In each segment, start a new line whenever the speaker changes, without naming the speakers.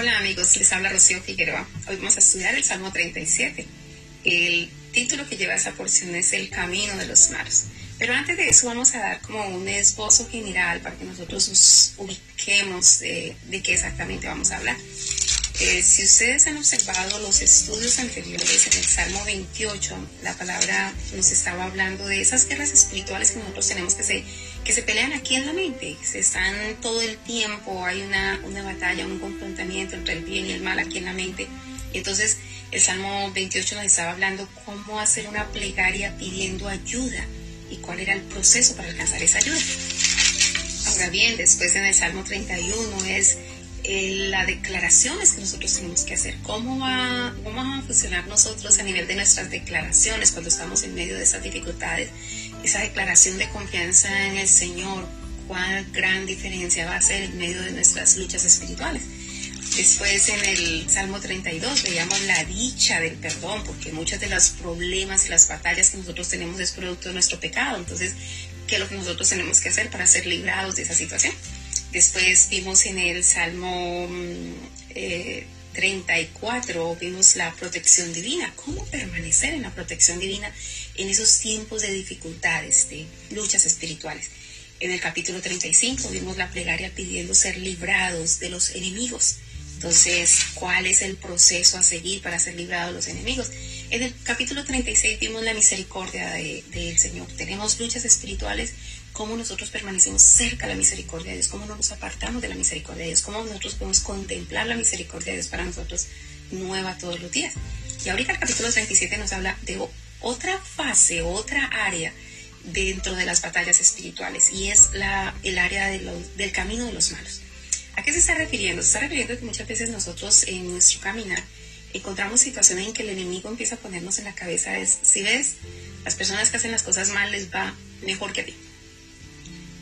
Hola amigos, les habla Rocío Figueroa. Hoy vamos a estudiar el Salmo 37. El título que lleva esa porción es El Camino de los Mares. Pero antes de eso vamos a dar como un esbozo general para que nosotros nos ubiquemos de, qué exactamente vamos a hablar. Eh, si ustedes han observado los estudios anteriores en el Salmo 28, la palabra nos estaba hablando de esas guerras espirituales que nosotros tenemos que hacer que se pelean aquí en la mente, se están todo el tiempo, hay una, batalla, un confrontamiento entre el bien y el mal aquí en la mente. entonces el Salmo 28 nos estaba hablando cómo hacer una plegaria pidiendo ayuda y cuál era el proceso para alcanzar esa ayuda. Ahora bien, después en el Salmo 31 es eh, las declaraciones que nosotros tenemos que hacer, cómo, va, cómo vamos a funcionar nosotros a nivel de nuestras declaraciones cuando estamos en medio de esas dificultades esa declaración de confianza en el Señor, cuán gran diferencia va a hacer en medio de nuestras luchas espirituales. Después en el Salmo 32 veíamos la dicha del perdón, porque muchos de los problemas y las batallas que nosotros tenemos es producto de nuestro pecado. Entonces, ¿qué es lo que nosotros tenemos que hacer para ser librados de esa situación? Después vimos en el Salmo mm, eh, 34 vimos la protección divina, cómo permanecer en la protección divina en esos tiempos de dificultades, de luchas espirituales. En el capítulo 35 vimos la plegaria pidiendo ser librados de los enemigos. Entonces, ¿cuál es el proceso a seguir para ser librados de los enemigos? En el capítulo 36 vimos la misericordia del Señor. Tenemos luchas espirituales cómo nosotros permanecemos cerca de la misericordia de Dios, cómo no nos apartamos de la misericordia de Dios, cómo nosotros podemos contemplar la misericordia de Dios para nosotros nueva todos los días. Y ahorita el capítulo 37 nos habla de otra fase, otra área dentro de las batallas espirituales y es la, el área del camino de los malos. ¿A qué se está refiriendo? Se está refiriendo que muchas veces nosotros en nuestro caminar encontramos situaciones en que el enemigo empieza a ponernos en la cabeza es, si ves, las personas que hacen las cosas mal les va mejor que a ti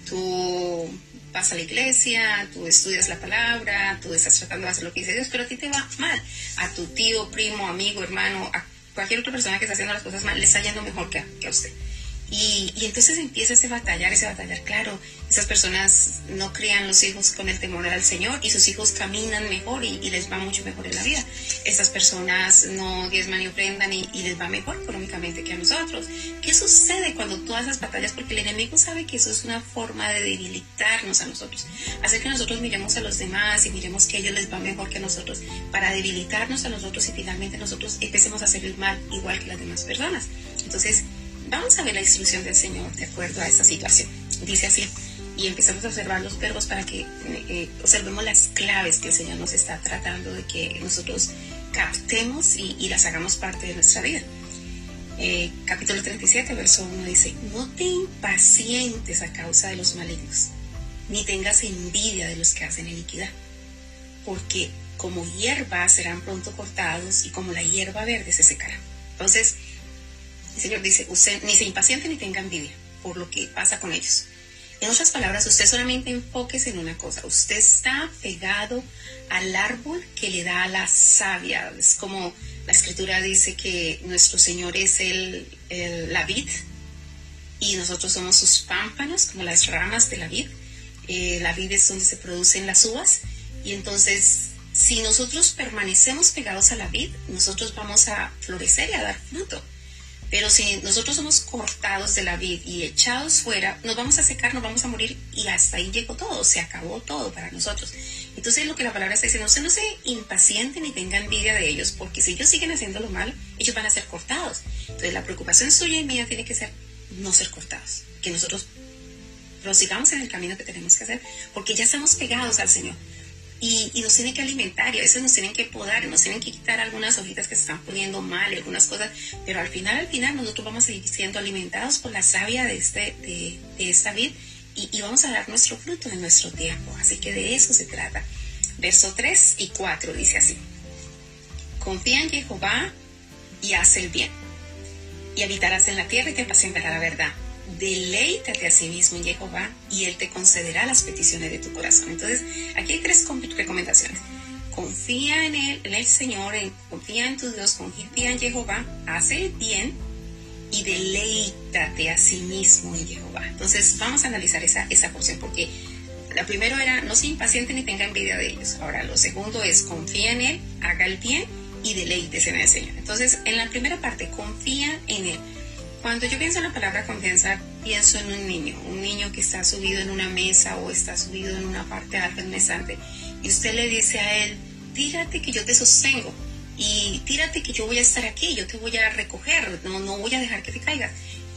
tú vas a la iglesia, tú estudias la palabra, tú estás tratando de hacer lo que dice Dios, pero a ti te va mal. A tu tío, primo, amigo, hermano, a cualquier otra persona que está haciendo las cosas mal, le está yendo mejor que a, que a usted. Y, entonces empieza ese batallar, ese batallar. Claro, esas personas no crían los hijos con el temor al Señor y sus hijos caminan mejor y, les va mucho mejor en la vida. Esas personas no diezman y ofrendan y, les va mejor económicamente que a nosotros. ¿Qué sucede cuando todas esas batallas? Porque el enemigo sabe que eso es una forma de debilitarnos a nosotros. Hacer que nosotros miremos a los demás y miremos que ellos les va mejor que a nosotros para debilitarnos a nosotros y finalmente nosotros empecemos a hacer el mal igual que las demás personas. Entonces, Vamos a ver la instrucción del Señor de acuerdo a esta situación. Dice así, y empezamos a observar los verbos para que eh, eh, observemos las claves que el Señor nos está tratando de que nosotros captemos y, las hagamos parte de nuestra vida. Eh, capítulo 37, verso 1 dice, no te impacientes a causa de los malignos, ni tengas envidia de los que hacen iniquidad, porque como hierba serán pronto cortados y como la hierba verde se secará. Entonces, el Señor dice, usted ni se impaciente ni tenga envidia por lo que pasa con ellos. En otras palabras, usted solamente enfóquese en una cosa. Usted está pegado al árbol que le da la savia. Es como la escritura dice que nuestro Señor es el, el, la vid y nosotros somos sus pámpanos, como las ramas de la vid. Eh, la vid es donde se producen las uvas. Y entonces, si nosotros permanecemos pegados a la vid, nosotros vamos a florecer y a dar fruto. Pero si nosotros somos cortados de la vid y echados fuera, nos vamos a secar, nos vamos a morir y hasta ahí llegó todo, se acabó todo para nosotros. Entonces lo que la palabra está diciendo, no se impaciente ni tengan envidia de ellos, porque si ellos siguen haciendo lo malo, ellos van a ser cortados. Entonces la preocupación suya y mía tiene que ser no ser cortados, que nosotros prosigamos en el camino que tenemos que hacer, porque ya estamos pegados al Señor y, nos tienen que alimentar y a veces nos tienen que podar, nos tienen que quitar algunas hojitas que se están poniendo mal, algunas cosas, pero al final, al final nosotros vamos a seguir siendo alimentados por la savia de, este, de, esta vid y, vamos a dar nuestro fruto en nuestro tiempo. Así que de eso se trata. Verso 3 y 4 dice así. Confía en Jehová y haz el bien y habitarás en la tierra y te apacentará la verdad deleítate a sí mismo en Jehová y Él te concederá las peticiones de tu corazón. Entonces, aquí hay tres recomendaciones. Confía en Él, en el Señor, confía en tu Dios, confía en Jehová, hace el bien y deleítate a sí mismo en Jehová. Entonces, vamos a analizar esa, esa porción porque la primera era no sea impaciente ni tenga envidia de ellos. Ahora, lo segundo es confía en Él, haga el bien y deleítese en el Señor. Entonces, en la primera parte, confía en Él cuando yo pienso en la palabra confianza, pienso en un niño, un niño que está subido en una mesa o está subido en una parte alta del mesante y usted le dice a él, tírate que yo te sostengo y tírate que yo voy a estar aquí, yo te voy a recoger, no, no voy a dejar que te caigas.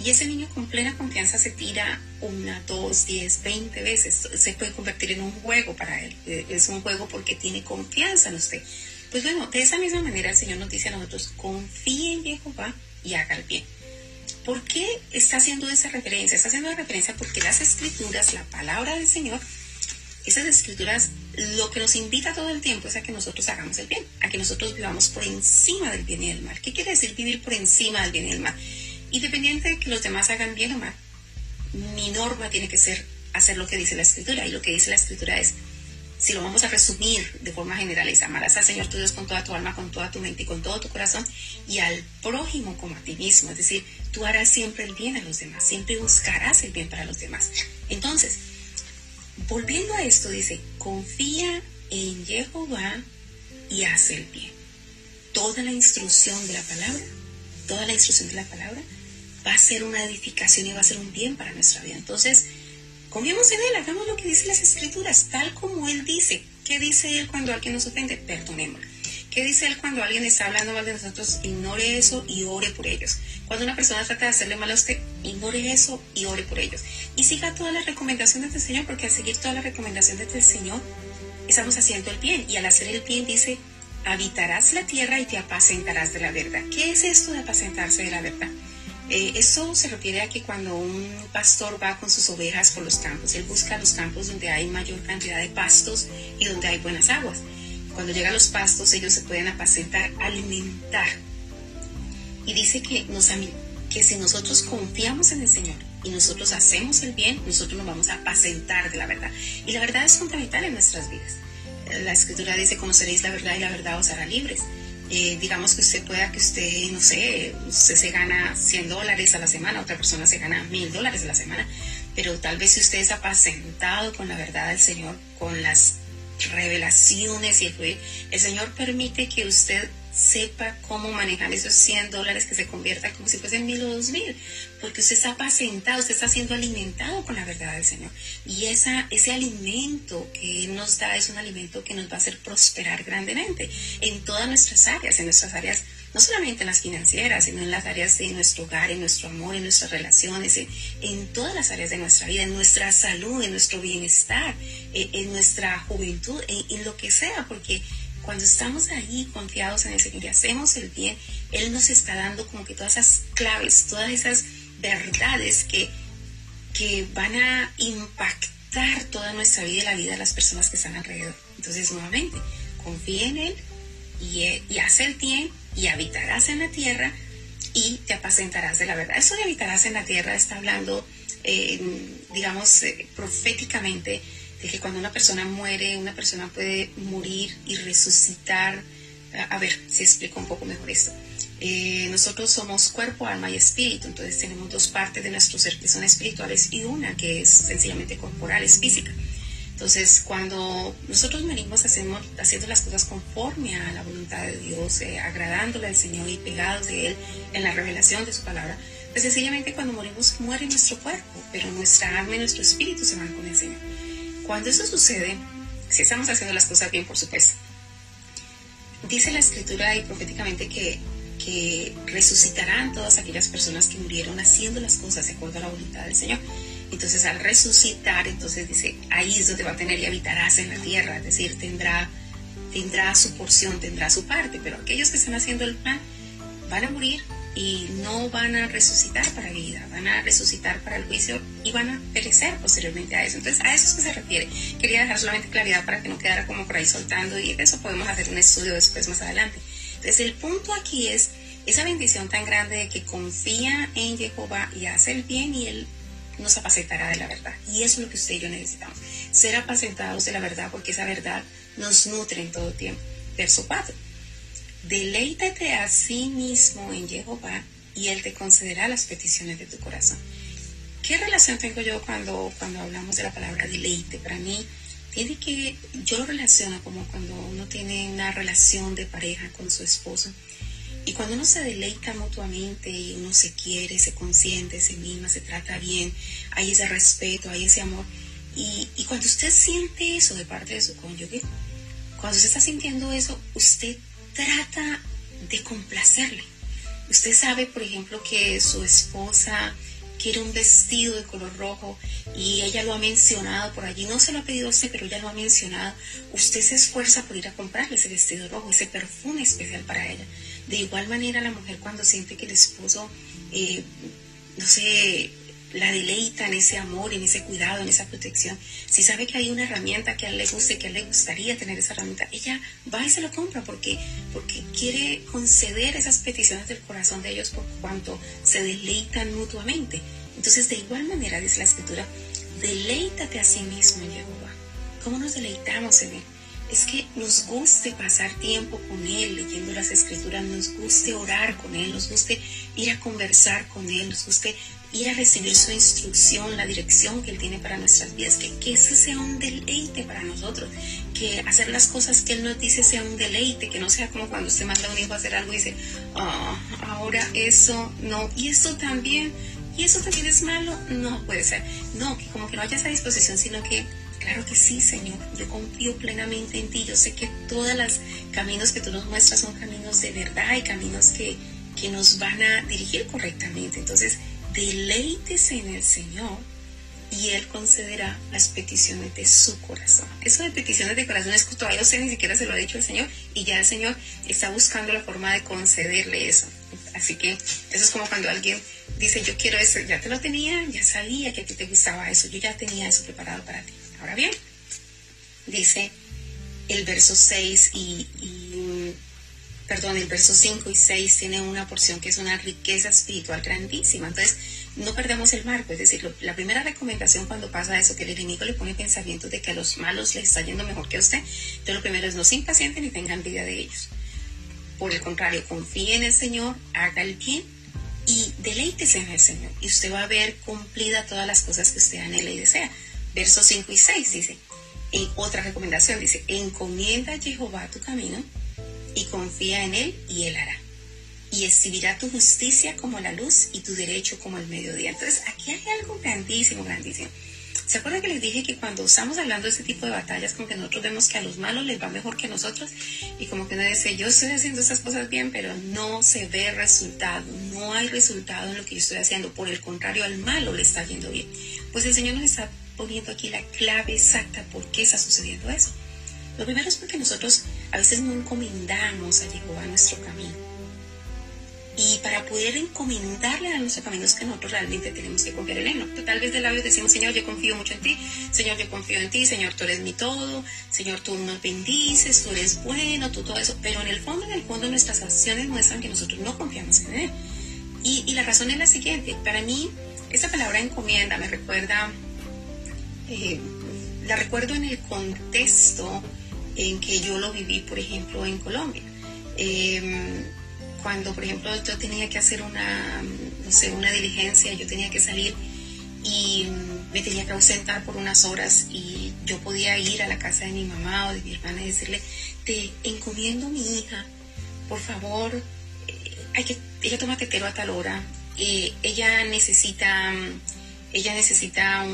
Y ese niño con plena confianza se tira una, dos, diez, veinte veces. Se puede convertir en un juego para él. E, es un juego porque tiene confianza en usted. Pues bueno, de esa misma manera el Señor nos dice a nosotros, confíe en Jehová y haga el bien. ¿Por qué está haciendo esa referencia? Está haciendo referencia porque las escrituras, la palabra del Señor, esas escrituras lo que nos invita todo el tiempo es a que nosotros hagamos el bien, a que nosotros vivamos por encima del bien y del mal. ¿Qué quiere decir vivir por encima del bien y del mal? Independiente de que los demás hagan bien o mal, mi norma tiene que ser hacer lo que dice la escritura y lo que dice la escritura es si lo vamos a resumir de forma general, es amarás al Señor tu Dios con toda tu alma, con toda tu mente y con todo tu corazón y al prójimo como a ti mismo. Es decir, tú harás siempre el bien a los demás, siempre buscarás el bien para los demás. Entonces, volviendo a esto, dice, confía en Jehová y haz el bien. Toda la instrucción de la palabra, toda la instrucción de la palabra va a ser una edificación y va a ser un bien para nuestra vida. Entonces, Confiemos en Él, hagamos lo que dice las Escrituras, tal como Él dice. ¿Qué dice Él cuando alguien nos ofende? Perdonemos. ¿Qué dice Él cuando alguien está hablando mal de nosotros? Ignore eso y ore por ellos. Cuando una persona trata de hacerle mal a usted, ignore eso y ore por ellos. Y siga todas las recomendaciones del Señor, porque al seguir todas las recomendaciones del Señor, estamos haciendo el bien. Y al hacer el bien dice, habitarás la tierra y te apacentarás de la verdad. ¿Qué es esto de apacentarse de la verdad? Eh, eso se refiere a que cuando un pastor va con sus ovejas por los campos, él busca los campos donde hay mayor cantidad de pastos y donde hay buenas aguas. Cuando llegan a los pastos, ellos se pueden apacentar, alimentar. Y dice que, que si nosotros confiamos en el Señor y nosotros hacemos el bien, nosotros nos vamos a apacentar de la verdad. Y la verdad es fundamental en nuestras vidas. La escritura dice, conoceréis la verdad y la verdad os hará libres. Eh, digamos que usted pueda que usted, no sé, usted se gana 100 dólares a la semana, otra persona se gana 1000 dólares a la semana, pero tal vez si usted está apacentado con la verdad del Señor, con las revelaciones y el, el Señor permite que usted sepa cómo manejar esos 100 dólares que se convierta como si fuesen mil o dos mil, porque usted está apacentado, usted está siendo alimentado con la verdad del Señor. Y esa, ese alimento que nos da es un alimento que nos va a hacer prosperar grandemente en todas nuestras áreas, en nuestras áreas, no solamente en las financieras, sino en las áreas de nuestro hogar, en nuestro amor, en nuestras relaciones, en, todas las áreas de nuestra vida, en nuestra salud, en nuestro bienestar, eh, en, nuestra juventud, en lo que sea, porque cuando estamos ahí confiados en el Señor y hacemos el bien, Él nos está dando como que todas esas claves, todas esas verdades que, que van a impactar toda nuestra vida y la vida de las personas que están alrededor. Entonces, nuevamente, confía en Él y, y haz el bien y habitarás en la tierra y te apacentarás de la verdad. Eso de habitarás en la tierra está hablando, eh, digamos, eh, proféticamente de que cuando una persona muere, una persona puede morir y resucitar. Ah, a ver si explico un poco mejor esto. Eh, nosotros somos cuerpo, alma y espíritu, entonces tenemos dos partes de nuestro ser que son espirituales y una que es sencillamente corporal, es física. Entonces, cuando nosotros morimos hacemos, haciendo las cosas conforme a la voluntad de Dios, eh, agradándole al Señor y pegados de Él en la revelación de su palabra, pues sencillamente cuando morimos muere nuestro cuerpo, pero nuestra alma y nuestro espíritu se van con el Señor. Cuando eso sucede, si estamos haciendo las cosas bien, por supuesto, dice la escritura y proféticamente que, resucitarán todas aquellas personas que murieron haciendo las cosas de acuerdo a la voluntad del Señor. Entonces al resucitar, entonces dice, ahí es donde va a tener y habitarás en la tierra, es decir, tendrá, tendrá su porción, tendrá su parte, pero aquellos que están haciendo el pan van a morir y no van a resucitar para vida, van a resucitar para el juicio y van a perecer posteriormente a eso. Entonces, a eso es que se refiere. Quería dejar solamente claridad para que no quedara como por ahí soltando y eso podemos hacer un estudio después más adelante. Entonces, el punto aquí es esa bendición tan grande de que confía en Jehová y hace el bien y él nos apacentará de la verdad. Y eso es lo que usted y yo necesitamos. Ser apacentados de la verdad porque esa verdad nos nutre en todo tiempo. Verso 4. Deleítate a sí mismo en Jehová y él te concederá las peticiones de tu corazón. ¿Qué relación tengo yo cuando, cuando hablamos de la palabra deleite? Para mí, tiene que, yo lo relaciono como cuando uno tiene una relación de pareja con su esposo. Y cuando uno se deleita mutuamente y uno se quiere, se consiente, se mima, se trata bien, hay ese respeto, hay ese amor. Y, y cuando usted siente eso de parte de su cónyuge, cuando usted está sintiendo eso, usted trata de complacerle. Usted sabe, por ejemplo, que su esposa quiere un vestido de color rojo y ella lo ha mencionado por allí, no se lo ha pedido a usted, pero ella lo ha mencionado, usted se esfuerza por ir a comprarle ese vestido rojo, ese perfume especial para ella. De igual manera la mujer cuando siente que el esposo, eh, no sé, la deleita en ese amor, en ese cuidado, en esa protección, si sabe que hay una herramienta que a él le guste, que a él le gustaría tener esa herramienta, ella va y se lo compra porque, porque quiere conceder esas peticiones del corazón de ellos por cuanto se deleitan mutuamente. Entonces, de igual manera, dice la escritura, deleítate a sí mismo en Jehová. ¿Cómo nos deleitamos en él? es que nos guste pasar tiempo con Él leyendo las escrituras, nos guste orar con Él, nos guste ir a conversar con Él, nos guste ir a recibir su instrucción, la dirección que Él tiene para nuestras vidas, que, que ese sea un deleite para nosotros, que hacer las cosas que Él nos dice sea un deleite, que no sea como cuando usted manda a un hijo a hacer algo y dice, ah, ahora eso no, y eso también, y eso también es malo, no puede ser, no, que como que no haya esa disposición, sino que Claro que sí, Señor. Yo confío plenamente en ti. Yo sé que todos los caminos que tú nos muestras son caminos de verdad y caminos que, que nos van a dirigir correctamente. Entonces, deleites en el Señor y Él concederá las peticiones de su corazón. Eso de peticiones de corazón es que todavía sé, ni siquiera se lo ha dicho el Señor y ya el Señor está buscando la forma de concederle eso. Así que eso es como cuando alguien dice, yo quiero eso, ya te lo tenía, ya sabía que a ti te gustaba eso, yo ya tenía eso preparado para ti. Ahora bien, dice el verso 6 y perdón, el verso 5 y 6 tiene una porción que es una riqueza espiritual grandísima. Entonces, no perdamos el marco. Es decir, la primera recomendación cuando pasa eso, que el enemigo le pone pensamiento de que a los malos les está yendo mejor que a usted, entonces lo primero es no se impaciente ni tengan vida de ellos. Por el contrario, confíe en el Señor, haga el bien y deleítese en el Señor. Y usted va a ver cumplida todas las cosas que usted anhela y desea. Versos 5 y 6 dice, y otra recomendación dice, encomienda a Jehová tu camino y confía en Él y Él hará. Y exhibirá tu justicia como la luz y tu derecho como el mediodía. Entonces, aquí hay algo grandísimo, grandísimo. ¿Se acuerdan que les dije que cuando estamos hablando de este tipo de batallas, como que nosotros vemos que a los malos les va mejor que a nosotros? Y como que uno dice, yo estoy haciendo estas cosas bien, pero no se ve resultado, no hay resultado en lo que yo estoy haciendo. Por el contrario, al malo le está yendo bien. Pues el Señor nos está poniendo aquí la clave exacta por qué está sucediendo eso. Lo primero es porque nosotros a veces no encomendamos a Jehová nuestro camino. Y para poder encomendarle a nuestro camino es que nosotros realmente tenemos que confiar en Él. ¿no? Tal vez de vez decimos, Señor, yo confío mucho en ti, Señor, yo confío en ti, Señor, tú eres mi todo, Señor, tú nos bendices, tú eres bueno, tú todo eso. Pero en el fondo, en el fondo, nuestras acciones muestran que nosotros no confiamos en Él. Y, la razón es la siguiente. Para mí, esa palabra encomienda me recuerda, eh, la recuerdo en el contexto en que yo lo viví, por ejemplo, en Colombia. Em, cuando, por ejemplo, yo tenía que hacer una, no sé, una diligencia, yo tenía que salir y me tenía que ausentar por unas horas y yo podía ir a la casa de mi mamá o de mi hermana y decirle, te encomiendo mi hija, por favor, eh, hay que, ella toma tetero a tal hora, eh, ella necesita, ella necesita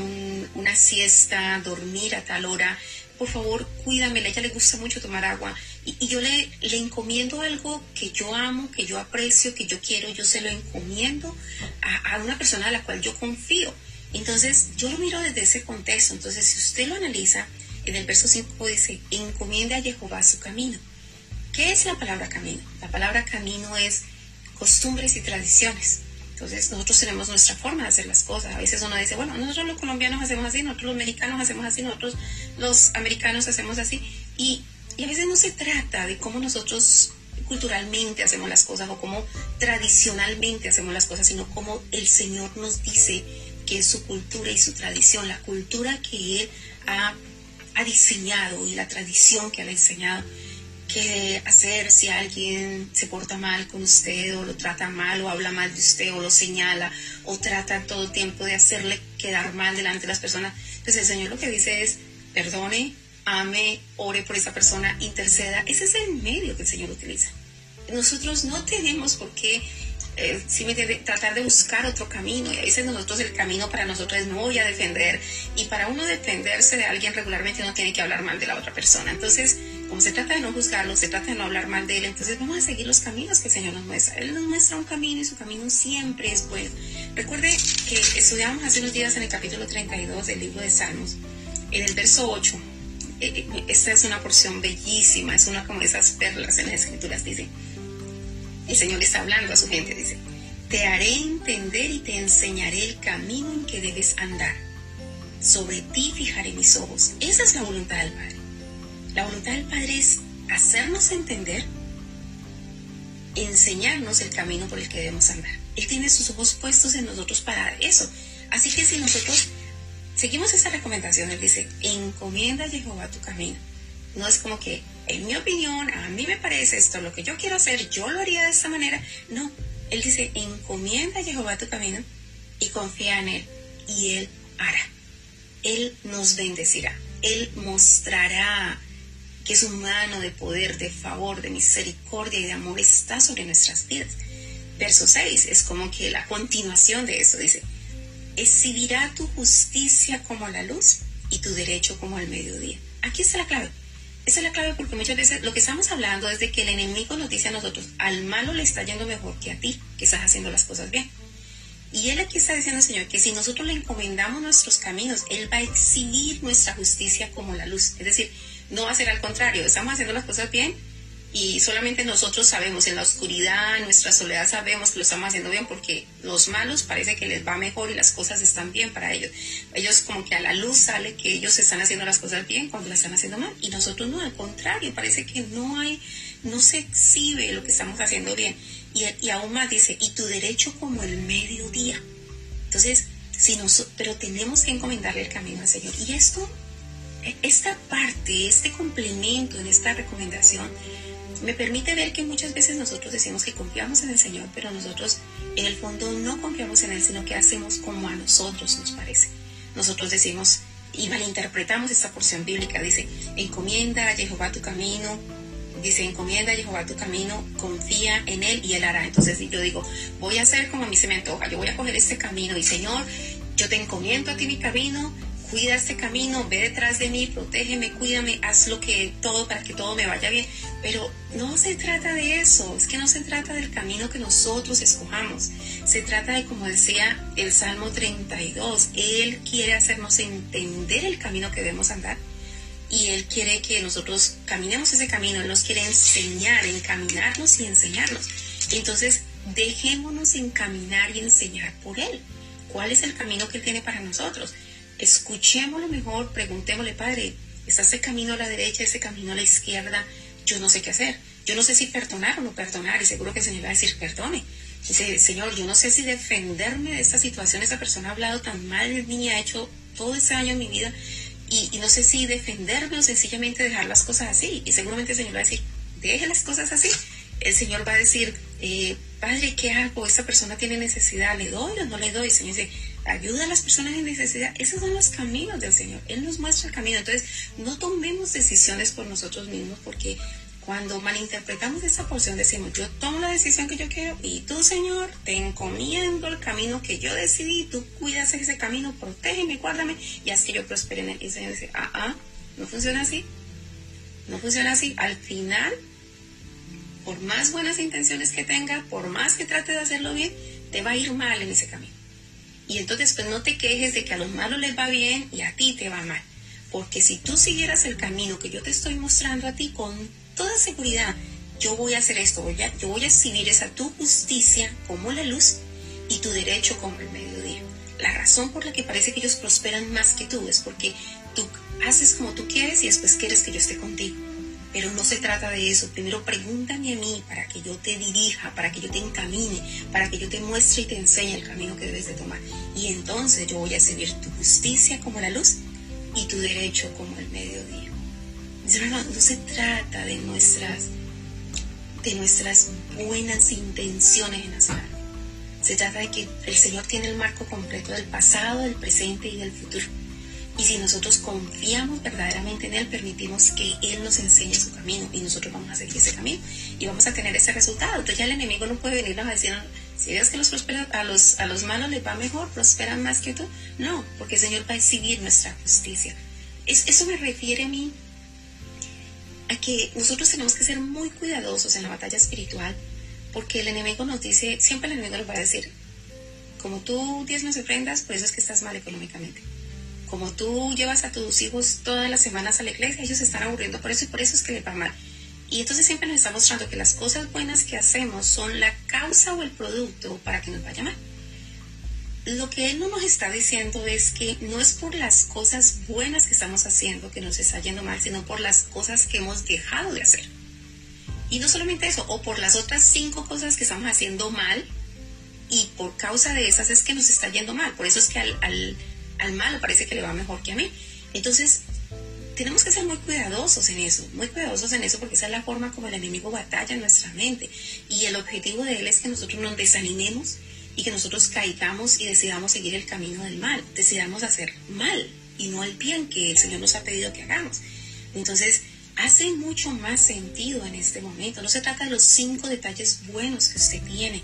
una siesta, dormir a tal hora, por favor, cuídamela, ella le gusta mucho tomar agua. Y, yo le, le, encomiendo algo que yo amo, que yo aprecio, que yo quiero, yo se lo encomiendo a, a una persona a la cual yo confío. Entonces, yo lo miro desde ese contexto. Entonces, si usted lo analiza, en el verso 5 dice, encomienda a Jehová su camino. ¿Qué es la palabra camino? La palabra camino es costumbres y tradiciones. Entonces nosotros tenemos nuestra forma de hacer las cosas. A veces uno dice, bueno, nosotros los colombianos hacemos así, nosotros los mexicanos hacemos así, nosotros los americanos hacemos así. Y, a veces no se trata de cómo nosotros culturalmente hacemos las cosas o cómo tradicionalmente hacemos las cosas, sino cómo el Señor nos dice que es su cultura y su tradición, la cultura que Él ha, diseñado y la tradición que ha enseñado hacer si alguien se porta mal con usted o lo trata mal o habla mal de usted o lo señala o trata todo el tiempo de hacerle quedar mal delante de las personas. Entonces pues el Señor lo que dice es, perdone, ame, ore por esa persona, interceda. Ese es el medio que el Señor utiliza. Nosotros no tenemos por qué eh, si me tratar de buscar otro camino. Y a veces nosotros el camino para nosotros es no voy a defender. Y para uno defenderse de alguien regularmente no tiene que hablar mal de la otra persona. Entonces, como se trata de no juzgarlo, se trata de no hablar mal de él, entonces vamos a seguir los caminos que el Señor nos muestra. Él nos muestra un camino y su camino siempre es bueno. Recuerde que estudiamos hace unos días en el capítulo 32 del libro de Salmos, en el verso 8. Eh, eh, Esta es una porción bellísima, es una como esas perlas en las escrituras, dice. El Señor está hablando a su gente, dice, te haré entender y te enseñaré el camino en que debes andar. Sobre ti fijaré mis ojos. Esa es la voluntad del Padre la voluntad del Padre es hacernos entender, enseñarnos el camino por el que debemos andar. Él tiene sus ojos puestos en nosotros para eso. Así que si nosotros seguimos esa recomendación, él dice, encomienda a Jehová tu camino. No es como que, en mi opinión, a mí me parece esto, lo que yo quiero hacer, yo lo haría de esta manera. No, él dice, encomienda a Jehová tu camino y confía en él y él hará. Él nos bendecirá, él mostrará que es humano de poder, de favor, de misericordia y de amor está sobre nuestras vidas. Verso 6 es como que la continuación de eso dice, exhibirá tu justicia como la luz y tu derecho como el mediodía. Aquí está la clave. Esa es la clave porque muchas veces lo que estamos hablando es de que el enemigo nos dice a nosotros, al malo le está yendo mejor que a ti, que estás haciendo las cosas bien. Y él aquí está diciendo, Señor, que si nosotros le encomendamos nuestros caminos, Él va a exhibir nuestra justicia como la luz. Es decir, no va a ser al contrario, estamos haciendo las cosas bien y solamente nosotros sabemos, en la oscuridad, en nuestra soledad sabemos que lo estamos haciendo bien porque los malos parece que les va mejor y las cosas están bien para ellos. Ellos como que a la luz sale que ellos están haciendo las cosas bien cuando las están haciendo mal y nosotros no, al contrario, parece que no hay, no se exhibe lo que estamos haciendo bien. Y, y aún más dice, y tu derecho como el mediodía. Entonces, si nosotros pero tenemos que encomendarle el camino al Señor. Y esto esta parte, este complemento en esta recomendación, me permite ver que muchas veces nosotros decimos que confiamos en el Señor, pero nosotros en el fondo no confiamos en Él, sino que hacemos como a nosotros nos parece. Nosotros decimos y malinterpretamos esta porción bíblica. Dice, encomienda a Jehová tu camino, dice, encomienda a Jehová tu camino, confía en Él y Él hará. Entonces yo digo, voy a hacer como a mí se me antoja, yo voy a coger este camino y Señor, yo te encomiendo a ti mi camino, cuida este camino, ve detrás de mí, protégeme, cuídame, haz lo que todo para que todo me vaya bien. Pero no se trata de eso, es que no se trata del camino que nosotros escojamos, se trata de, como decía el Salmo 32, Él quiere hacernos entender el camino que debemos andar y Él quiere que nosotros caminemos ese camino, Él nos quiere enseñar, encaminarnos y enseñarnos. Entonces, dejémonos encaminar y enseñar por Él. ¿Cuál es el camino que Él tiene para nosotros? escuchémoslo mejor, preguntémosle, Padre, ¿está ese camino a la derecha, ese camino a la izquierda? Yo no sé qué hacer. Yo no sé si perdonar o no perdonar, y seguro que el Señor va a decir, perdone. Dice, Señor, yo no sé si defenderme de esta situación, esa persona ha hablado tan mal de mí, ha hecho todo ese año en mi vida, y, no sé si defenderme o sencillamente dejar las cosas así. Y seguramente el Señor va a decir, deje las cosas así. El Señor va a decir, eh, padre, ¿qué hago? Esta persona tiene necesidad, ¿le doy o no le doy? El Señor dice, ayuda a las personas en necesidad. Esos son los caminos del Señor. Él nos muestra el camino. Entonces, no tomemos decisiones por nosotros mismos porque cuando malinterpretamos esa porción decimos, yo tomo la decisión que yo quiero y tú, Señor, te encomiendo el camino que yo decidí, tú cuidas ese camino, protégeme, guárdame y haz que yo prospere en él. Y el Señor dice, ah, ah, no funciona así. No funciona así. Al final por más buenas intenciones que tenga, por más que trate de hacerlo bien, te va a ir mal en ese camino. Y entonces pues no te quejes de que a los malos les va bien y a ti te va mal. Porque si tú siguieras el camino que yo te estoy mostrando a ti con toda seguridad, yo voy a hacer esto, yo voy a exhibir esa tu justicia como la luz y tu derecho como el mediodía. La razón por la que parece que ellos prosperan más que tú es porque tú haces como tú quieres y después quieres que yo esté contigo pero no se trata de eso. Primero pregúntame a mí para que yo te dirija, para que yo te encamine, para que yo te muestre y te enseñe el camino que debes de tomar. Y entonces yo voy a servir tu justicia como la luz y tu derecho como el mediodía. No, se trata de nuestras, de nuestras buenas intenciones en hacer Se trata de que el Señor tiene el marco completo del pasado, del presente y del futuro. Y si nosotros confiamos verdaderamente en Él, permitimos que Él nos enseñe su camino y nosotros vamos a seguir ese camino y vamos a tener ese resultado. Entonces ya el enemigo no puede venirnos a decir, si es que los prospera, a, los, malos les va mejor, prosperan más que tú. No, porque el Señor va a exhibir nuestra justicia. eso me refiere a mí a que nosotros tenemos que ser muy cuidadosos en la batalla espiritual porque el enemigo nos dice, siempre el enemigo nos va a decir, como tú tienes nos ofrendas, por eso es que estás mal económicamente como tú llevas a tus hijos todas las semanas a la iglesia, ellos se están aburriendo por eso y por eso es que les va mal. Y entonces siempre nos está mostrando que las cosas buenas que hacemos son la causa o el producto para que nos vaya mal. Lo que él no nos está diciendo es que no es por las cosas buenas que estamos haciendo que nos está yendo mal, sino por las cosas que hemos dejado de hacer. Y no solamente eso, o por las otras cinco cosas que estamos haciendo mal, y por causa de esas es que nos está yendo mal. Por eso es que al, al al malo parece que le va mejor que a mí. Entonces, tenemos que ser muy cuidadosos en eso, muy cuidadosos en eso porque esa es la forma como el enemigo batalla en nuestra mente. Y el objetivo de él es que nosotros nos desanimemos y que nosotros caigamos y decidamos seguir el camino del mal, decidamos hacer mal y no el bien que el Señor nos ha pedido que hagamos. Entonces, hace mucho más sentido en este momento. No se trata de los cinco detalles buenos que usted tiene,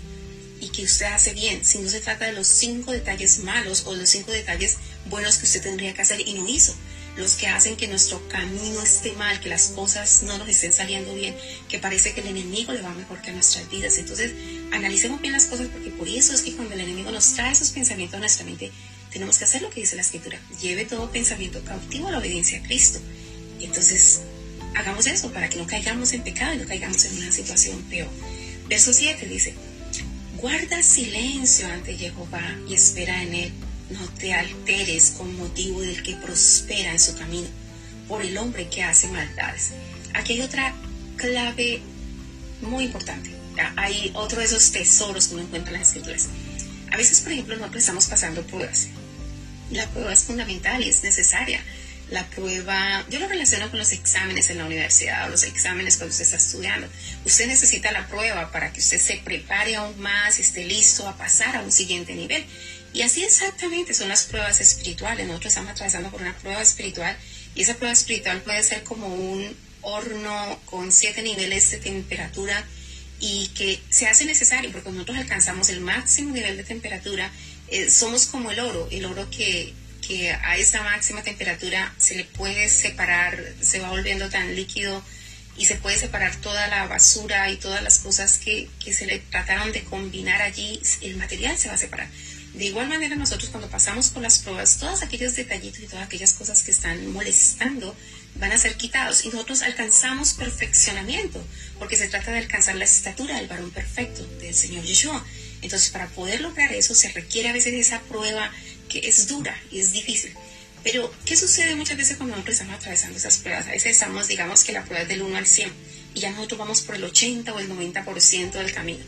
y que usted hace bien, si no se trata de los cinco detalles malos o los cinco detalles buenos que usted tendría que hacer y no hizo, los que hacen que nuestro camino esté mal, que las cosas no nos estén saliendo bien, que parece que el enemigo le va mejor que a nuestras vidas. Entonces, analicemos bien las cosas porque por eso es que cuando el enemigo nos trae esos pensamientos a nuestra mente, tenemos que hacer lo que dice la escritura. Lleve todo pensamiento cautivo a la obediencia a Cristo. Entonces, hagamos eso para que no caigamos en pecado y no caigamos en una situación peor. Verso 7 dice, Guarda silencio ante Jehová y espera en él. No te alteres con motivo del que prospera en su camino, por el hombre que hace maldades. Aquí hay otra clave muy importante. Ah, hay otro de esos tesoros que uno encuentra en las escrituras. A veces, por ejemplo, nosotros estamos pasando pruebas. La prueba es fundamental y es necesaria la prueba, yo lo relaciono con los exámenes en la universidad o los exámenes cuando usted está estudiando. Usted necesita la prueba para que usted se prepare aún más, esté listo a pasar a un siguiente nivel. Y así exactamente son las pruebas espirituales. Nosotros estamos atravesando por una prueba espiritual y esa prueba espiritual puede ser como un horno con siete niveles de temperatura y que se hace necesario porque nosotros alcanzamos el máximo nivel de temperatura. Eh, somos como el oro, el oro que que a esa máxima temperatura se le puede separar, se va volviendo tan líquido y se puede separar toda la basura y todas las cosas que, se le trataron de combinar allí, el material se va a separar. De igual manera nosotros cuando pasamos con las pruebas, todos aquellos detallitos y todas aquellas cosas que están molestando van a ser quitados y nosotros alcanzamos perfeccionamiento, porque se trata de alcanzar la estatura del varón perfecto, del Señor Yeshua. Entonces, para poder lograr eso se requiere a veces esa prueba que es dura y es difícil. Pero, ¿qué sucede muchas veces cuando nosotros estamos atravesando esas pruebas? A veces estamos, digamos que la prueba es del 1 al 100 y ya nosotros vamos por el 80 o el 90% del camino.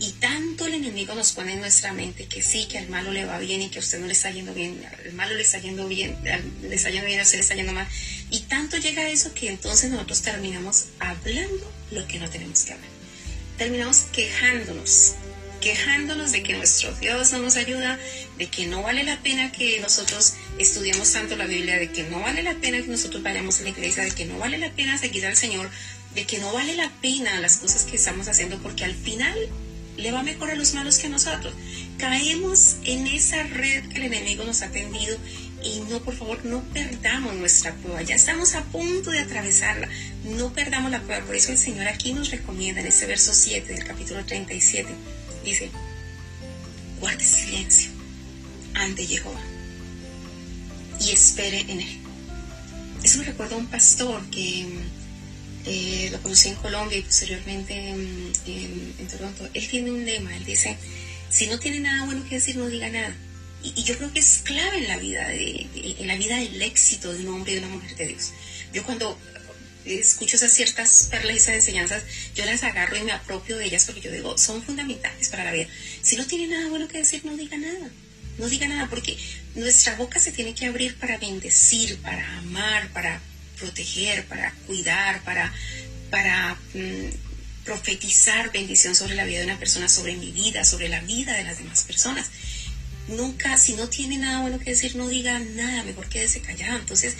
Y tanto el enemigo nos pone en nuestra mente que sí, que al malo le va bien y que a usted no le está yendo bien, al malo le está yendo bien, le está yendo bien, a usted le está yendo mal. Y tanto llega a eso que entonces nosotros terminamos hablando lo que no tenemos que hablar. Terminamos quejándonos quejándonos de que nuestro Dios no nos ayuda, de que no vale la pena que nosotros estudiemos tanto la Biblia, de que no vale la pena que nosotros vayamos a la iglesia, de que no vale la pena seguir al Señor, de que no vale la pena las cosas que estamos haciendo, porque al final le va mejor a los malos que a nosotros. Caemos en esa red que el enemigo nos ha tendido y no, por favor, no perdamos nuestra prueba. Ya estamos a punto de atravesarla. No perdamos la prueba. Por eso el Señor aquí nos recomienda en ese verso 7 del capítulo 37 dice, guarde silencio ante Jehová y espere en él. Eso me recuerda a un pastor que eh, lo conocí en Colombia y posteriormente en, Toronto. Él tiene un lema, él dice, si no tiene nada bueno que decir, no diga nada. Y, yo creo que es clave en la vida, en la vida del éxito de un hombre y de una mujer de Dios. Yo cuando escucho esas ciertas perlas y esas enseñanzas, yo las agarro y me apropio de ellas porque yo digo, son fundamentales para la vida. Si no tiene nada bueno que decir, no diga nada. No diga nada porque nuestra boca se tiene que abrir para bendecir, para amar, para proteger, para cuidar, para, para mm, profetizar bendición sobre la vida de una persona, sobre mi vida, sobre la vida de las demás personas nunca, si no tiene nada bueno que decir, no diga nada, mejor quédese callado. Entonces,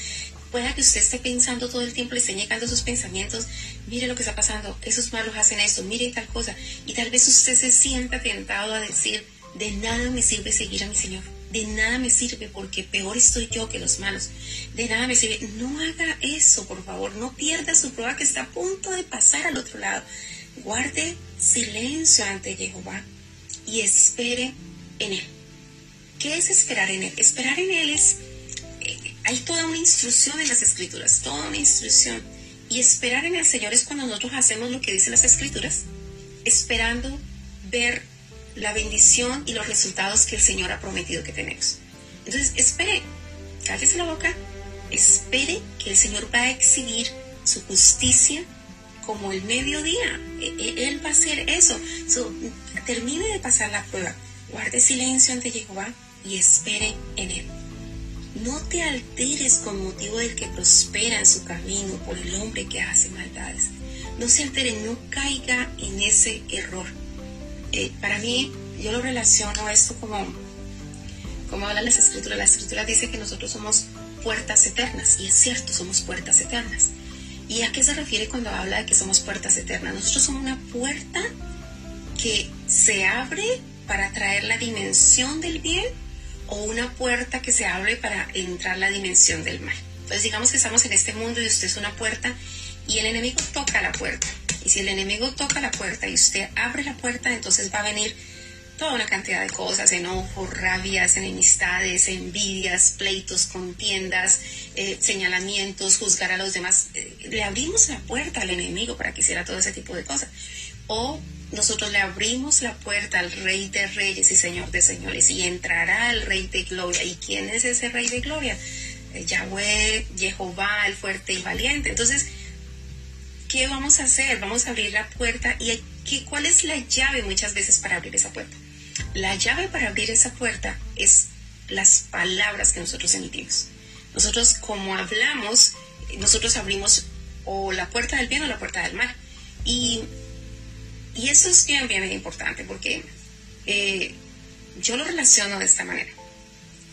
Pueda que usted esté pensando todo el tiempo, le esté negando sus pensamientos, mire lo que está pasando, esos malos hacen esto, mire tal cosa. Y tal vez usted se sienta tentado a decir, de nada me sirve seguir a mi Señor. De nada me sirve porque peor estoy yo que los malos. De nada me sirve. No haga eso, por favor. No pierda su prueba que está a punto de pasar al otro lado. Guarde silencio ante Jehová y espere en Él. ¿Qué es esperar en Él? Esperar en Él es hay toda una instrucción en las escrituras, toda una instrucción. Y esperar en el Señor es cuando nosotros hacemos lo que dicen las escrituras, esperando ver la bendición y los resultados que el Señor ha prometido que tenemos. Entonces, espere, cállese la boca, espere que el Señor va a exhibir su justicia como el mediodía. E, e, Él va a hacer eso. termine de pasar la prueba, guarde silencio ante Jehová y espere en Él. No te alteres con motivo del que prospera en su camino por el hombre que hace maldades. No se altere, no caiga en ese error. Eh, para mí, yo lo relaciono a esto como, como hablan las escrituras. La escritura dice que nosotros somos puertas eternas, y es cierto, somos puertas eternas. ¿Y a qué se refiere cuando habla de que somos puertas eternas? Nosotros somos una puerta que se abre para traer la dimensión del bien o una puerta que se abre para entrar la dimensión del mal. Entonces digamos que estamos en este mundo y usted es una puerta y el enemigo toca la puerta. Y si el enemigo toca la puerta y usted abre la puerta, entonces va a venir toda una cantidad de cosas, enojos, rabias, enemistades, envidias, pleitos, contiendas, eh, señalamientos, juzgar a los demás. Eh, le abrimos la puerta al enemigo para que hiciera todo ese tipo de cosas. O nosotros le abrimos la puerta al Rey de Reyes y Señor de Señores y entrará el Rey de Gloria. ¿Y quién es ese Rey de Gloria? Yahweh, Jehová, el fuerte y valiente. Entonces, ¿qué vamos a hacer? Vamos a abrir la puerta y ¿qué, ¿cuál es la llave muchas veces para abrir esa puerta? La llave para abrir esa puerta es las palabras que nosotros emitimos. Nosotros como hablamos, nosotros abrimos o la puerta del bien o la puerta del mal. Y y eso es bien, bien importante porque eh, yo lo relaciono de esta manera.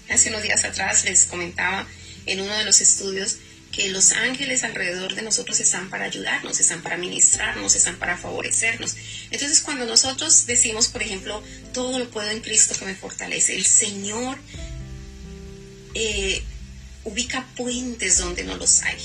Hace unos días atrás les comentaba en uno de los estudios que los ángeles alrededor de nosotros están para ayudarnos, están para ministrarnos, están para favorecernos. Entonces cuando nosotros decimos, por ejemplo, todo lo puedo en Cristo que me fortalece, el Señor eh, ubica puentes donde no los hay.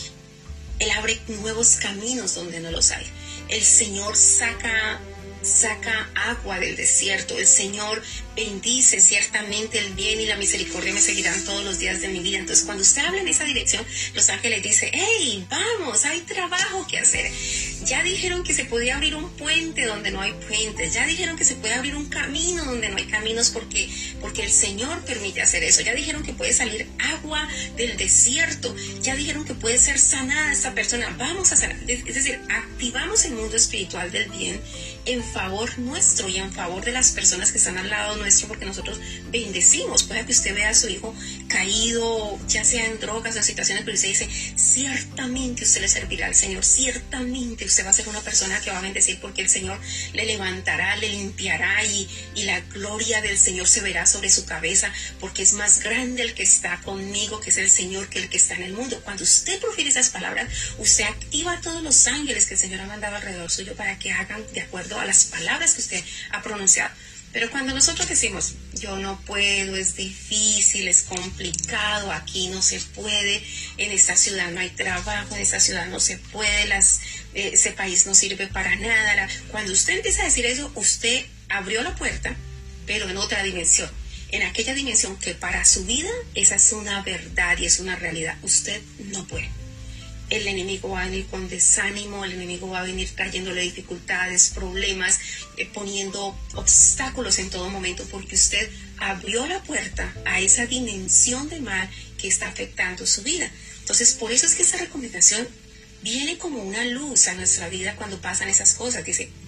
Él abre nuevos caminos donde no los hay. El Señor saca saca agua del desierto. El Señor bendice ciertamente el bien y la misericordia me seguirán todos los días de mi vida. Entonces, cuando usted habla en esa dirección, los ángeles dicen, hey, vamos, hay trabajo que hacer. Ya dijeron que se podía abrir un puente donde no hay puentes. Ya dijeron que se puede abrir un camino donde no hay caminos porque, porque el Señor permite hacer eso. Ya dijeron que puede salir agua del desierto. Ya dijeron que puede ser sanada esta persona. Vamos a sanar. Es decir, activamos el mundo espiritual del bien en favor nuestro y en favor de las personas que están al lado nuestro, porque nosotros bendecimos. Puede que usted vea a su hijo caído, ya sea en drogas o situaciones, pero usted dice, ciertamente usted le servirá al Señor, ciertamente usted va a ser una persona que va a bendecir porque el Señor le levantará, le limpiará y, y la gloria del Señor se verá sobre su cabeza, porque es más grande el que está conmigo, que es el Señor, que el que está en el mundo. Cuando usted profiere esas palabras, usted activa a todos los ángeles que el Señor ha mandado alrededor suyo para que hagan de acuerdo a las palabras que usted ha pronunciado. Pero cuando nosotros decimos, yo no puedo, es difícil, es complicado, aquí no se puede, en esta ciudad no hay trabajo, en esta ciudad no se puede, eh, ese país no sirve para nada. cuando usted empieza a decir eso, usted abrió la puerta, pero en otra dimensión, en aquella dimensión que para su vida esa es una verdad y es una realidad. Usted no puede el enemigo va a venir con desánimo, el enemigo va a venir cayéndole dificultades, problemas, eh, poniendo obstáculos en todo momento, porque usted abrió la puerta a esa dimensión de mal que está afectando su vida. Entonces, por eso es que esa recomendación viene como una luz a nuestra vida cuando pasan esas cosas. Dice,